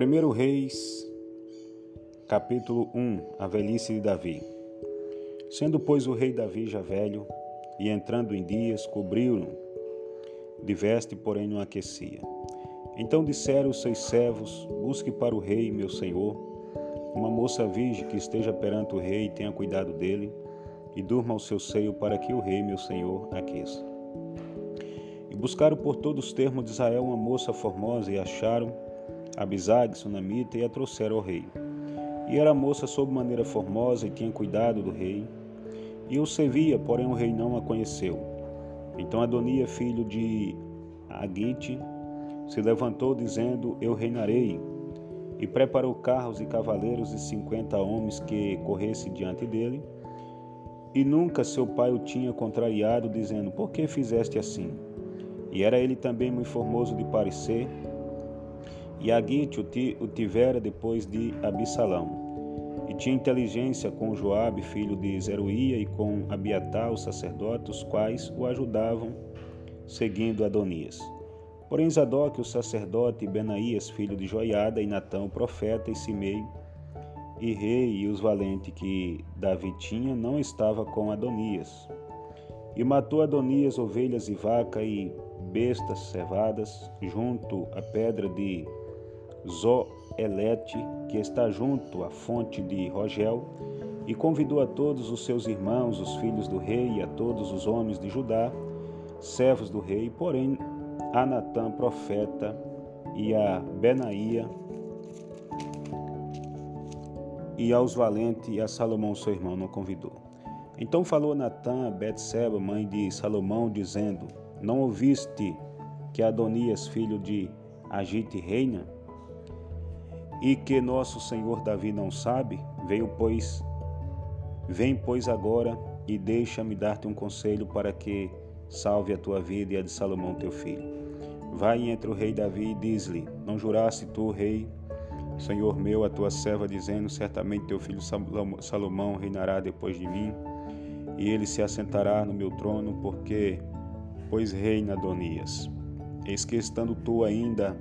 1 Reis, capítulo 1 A velhice de Davi. Sendo, pois, o rei Davi já velho, e entrando em dias, cobriu-no de veste, porém não aquecia. Então disseram os seus servos: Busque para o rei, meu senhor, uma moça virgem que esteja perante o rei e tenha cuidado dele, e durma ao seu seio para que o rei, meu senhor, aqueça. E buscaram por todos os termos de Israel uma moça formosa e acharam Abisag, sunamita, e a trouxeram ao rei. E era moça sob maneira formosa e tinha cuidado do rei. E o servia, porém o rei não a conheceu. Então Adonia, filho de Agite, se levantou dizendo: Eu reinarei. E preparou carros e cavaleiros e cinquenta homens que corressem diante dele. E nunca seu pai o tinha contrariado, dizendo: Por que fizeste assim? E era ele também muito formoso de parecer, e Agite o tivera depois de Absalão. E tinha inteligência com Joabe, filho de Zeruía, e com Abiatar, os sacerdotes, os quais o ajudavam, seguindo Adonias. Porém Zadok, o sacerdote, e Benaías, filho de Joiada, e Natão, o profeta, e Simei, e rei, e os valentes que Davi tinha, não estava com Adonias. E matou Adonias ovelhas e vaca e bestas cevadas junto à pedra de Zoelete, que está junto à fonte de Rogel, e convidou a todos os seus irmãos, os filhos do rei, e a todos os homens de Judá, servos do rei, porém a Natã, profeta, e a Benaía, e aos valentes e a Salomão, seu irmão, não convidou. Então falou Natã a Betseba, mãe de Salomão, dizendo: Não ouviste que Adonias, filho de Agite, reina? E que nosso Senhor Davi não sabe, veio pois vem pois agora e deixa-me dar-te um conselho para que salve a tua vida e a de Salomão teu filho. Vai entre o rei Davi e diz-lhe: Não juraste tu, rei, Senhor meu, a tua serva, dizendo: Certamente teu filho Salomão reinará depois de mim, e ele se assentará no meu trono, porque pois reina Adonias. Eis que estando tu ainda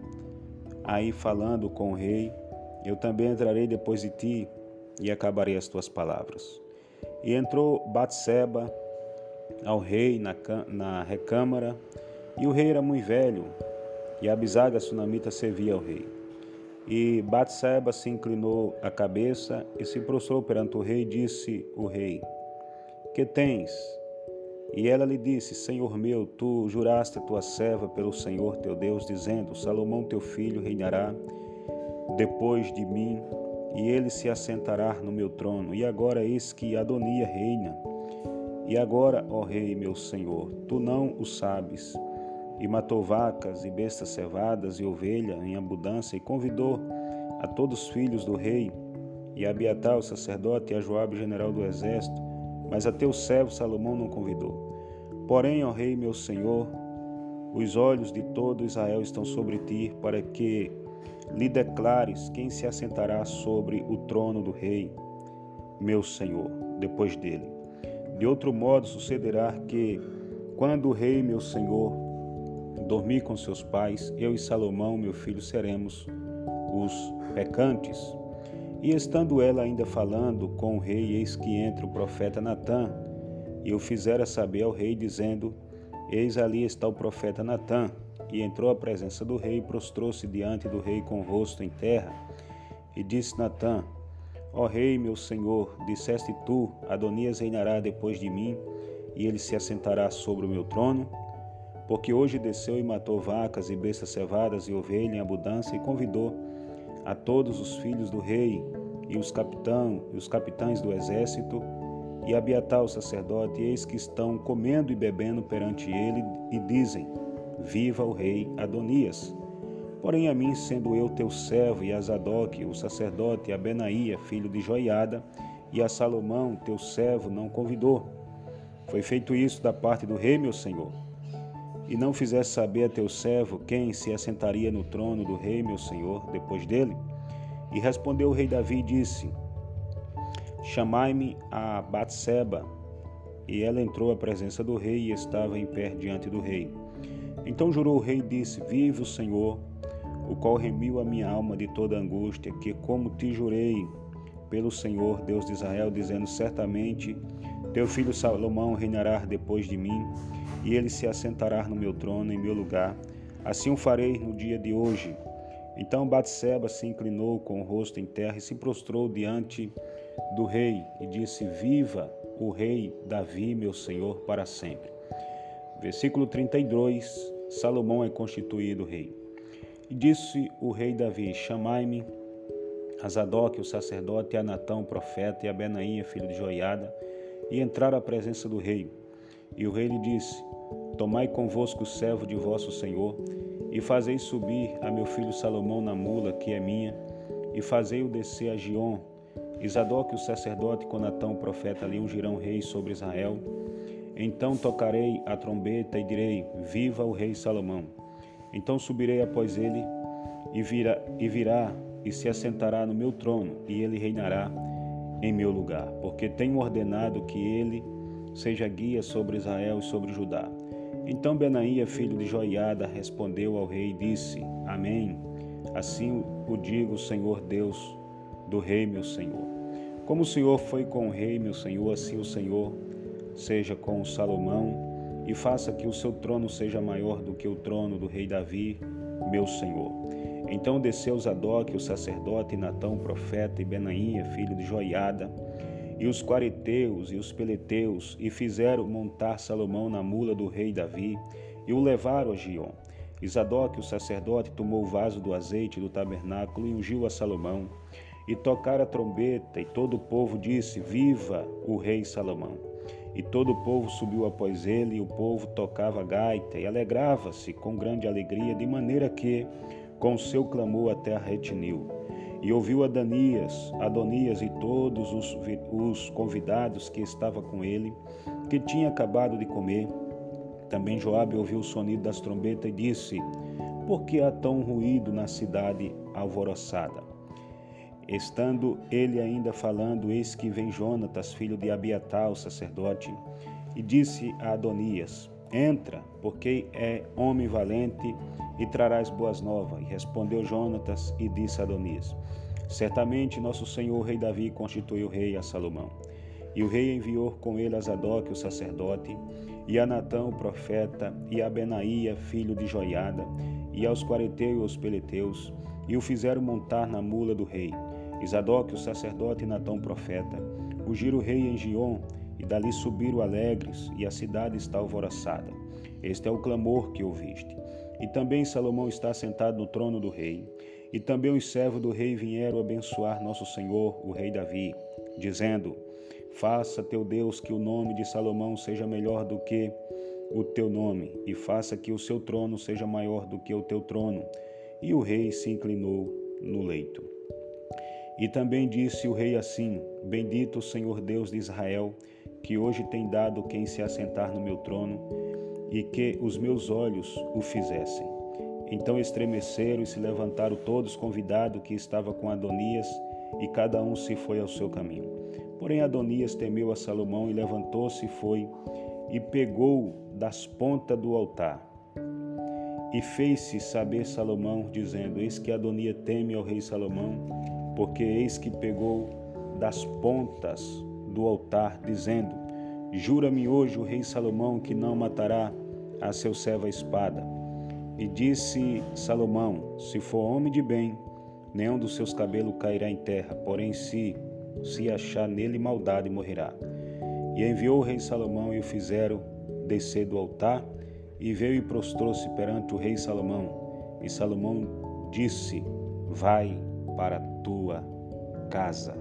aí falando com o rei, eu também entrarei depois de ti e acabarei as tuas palavras. E entrou Batseba ao rei na, na recâmara, e o rei era muito velho, e Abisaga, sunamita, servia ao rei. E Batseba se inclinou a cabeça e se prostrou perante o rei, e disse o rei: Que tens? E ela lhe disse: Senhor meu, tu juraste a tua serva pelo Senhor teu Deus, dizendo: Salomão teu filho reinará depois de mim, e ele se assentará no meu trono. E agora eis que Adonia reina. E agora, ó rei, meu senhor, tu não o sabes. E matou vacas e bestas cevadas e ovelha em abundância, e convidou a todos os filhos do rei, e a Abiatar, o sacerdote, e a Joabe, general do exército, mas a teu servo Salomão não convidou. Porém, ó rei, meu senhor, os olhos de todo Israel estão sobre ti, para que lhe declares quem se assentará sobre o trono do rei, meu senhor, depois dele. De outro modo sucederá que, quando o rei, meu senhor, dormir com seus pais, eu e Salomão, meu filho, seremos os pecantes. E estando ela ainda falando com o rei, eis que entra o profeta Natã, e o fizera saber ao rei, dizendo: Eis ali está o profeta Natã e entrou à presença do rei, prostrou-se diante do rei com o rosto em terra, e disse Natã: Ó rei, meu senhor, disseste tu: Adonias reinará depois de mim, e ele se assentará sobre o meu trono? Porque hoje desceu e matou vacas e bestas cevadas e ovelha em abundância, e convidou a todos os filhos do rei e os capitão e os capitães do exército e Abiatar o sacerdote, eis que estão comendo e bebendo perante ele, e dizem: Viva o rei Adonias. Porém, a mim, sendo eu teu servo, e a Zadok, o sacerdote, e a Benaía, filho de Joiada, e a Salomão, teu servo, não convidou. Foi feito isso da parte do rei, meu senhor. E não fizesse saber a teu servo quem se assentaria no trono do rei, meu senhor, depois dele? E respondeu o rei Davi e disse: Chamai-me a Batseba. E ela entrou à presença do rei e estava em pé diante do rei. Então jurou o rei e disse: Vive o Senhor, o qual remiu a minha alma de toda angústia, que como te jurei pelo Senhor, Deus de Israel, dizendo: Certamente teu filho Salomão reinará depois de mim, e ele se assentará no meu trono, em meu lugar. Assim o farei no dia de hoje. Então Batseba se inclinou com o rosto em terra e se prostrou diante do rei e disse: Viva o rei Davi, meu senhor, para sempre. Versículo 32: Salomão é constituído rei. E disse o rei Davi: Chamai-me a Zadok, o sacerdote, a Natão, o profeta, e a Benaía, filho de Joiada, e entraram à presença do rei. E o rei lhe disse: Tomai convosco o servo de vosso senhor, e fazei subir a meu filho Salomão na mula, que é minha, e fazei-o descer a Gion. E Zadok, o sacerdote, com Natão, o profeta, ali ungirão rei sobre Israel. Então tocarei a trombeta e direi: Viva o rei Salomão! Então subirei após ele e virá, e virá e se assentará no meu trono, e ele reinará em meu lugar, porque tenho ordenado que ele seja guia sobre Israel e sobre Judá. Então Benaía, filho de Joiada, respondeu ao rei e disse: Amém. Assim o digo, Senhor Deus do rei, meu Senhor. Como o Senhor foi com o rei, meu Senhor, assim o Senhor seja com Salomão e faça que o seu trono seja maior do que o trono do rei Davi, meu senhor. Então desceu Zadok, o sacerdote, e Natão, o profeta, e Benaía, filho de Joiada, e os quareteus e os peleteus, e fizeram montar Salomão na mula do rei Davi, e o levaram a Gion. E Zadok, o sacerdote, tomou o vaso do azeite do tabernáculo e ungiu a Salomão, e tocaram a trombeta, e todo o povo disse: Viva o rei Salomão! E todo o povo subiu após ele, e o povo tocava gaita e alegrava-se com grande alegria, de maneira que, com seu clamor, a retiniu. E ouviu Adonias, Adonias e todos os, os convidados que estavam com ele, que tinha acabado de comer. Também Joabe ouviu o sonido das trombetas e disse: Por que há tão ruído na cidade alvoroçada? Estando ele ainda falando, eis que vem Jonatas, filho de Abiatar, o sacerdote, e disse a Adonias: Entra, porque é homem valente e trarás boas novas. E respondeu Jonatas e disse a Adonias: Certamente nosso senhor rei Davi constituiu rei a Salomão. E o rei enviou com ele a Zadok, o sacerdote, e a Natão, o profeta, e a Benaía, filho de Joiada, e aos quarenteus e aos peleteus, e o fizeram montar na mula do rei. Isadoc, o sacerdote e Natão, profeta, ungiram o rei em Gion, e dali subiram alegres, e a cidade está alvoroçada. Este é o clamor que ouviste. E também Salomão está sentado no trono do rei. E também os servos do rei vieram abençoar nosso Senhor, o rei Davi, dizendo: Faça teu Deus que o nome de Salomão seja melhor do que o teu nome, e faça que o seu trono seja maior do que o teu trono. E o rei se inclinou no leito. E também disse o rei assim: Bendito o Senhor Deus de Israel, que hoje tem dado quem se assentar no meu trono, e que os meus olhos o fizessem. Então estremeceram e se levantaram todos convidados que estava com Adonias, e cada um se foi ao seu caminho. Porém Adonias temeu a Salomão e levantou-se e foi e pegou das pontas do altar. E fez-se saber Salomão, dizendo: Eis que Adonias teme ao rei Salomão, porque eis que pegou das pontas do altar, dizendo: Jura-me hoje o rei Salomão que não matará a seu servo a espada. E disse Salomão: Se for homem de bem, nenhum dos seus cabelos cairá em terra, porém se se achar nele maldade morrerá. E enviou o rei Salomão e o fizeram descer do altar, e veio e prostrou-se perante o rei Salomão. E Salomão disse: Vai para tua casa.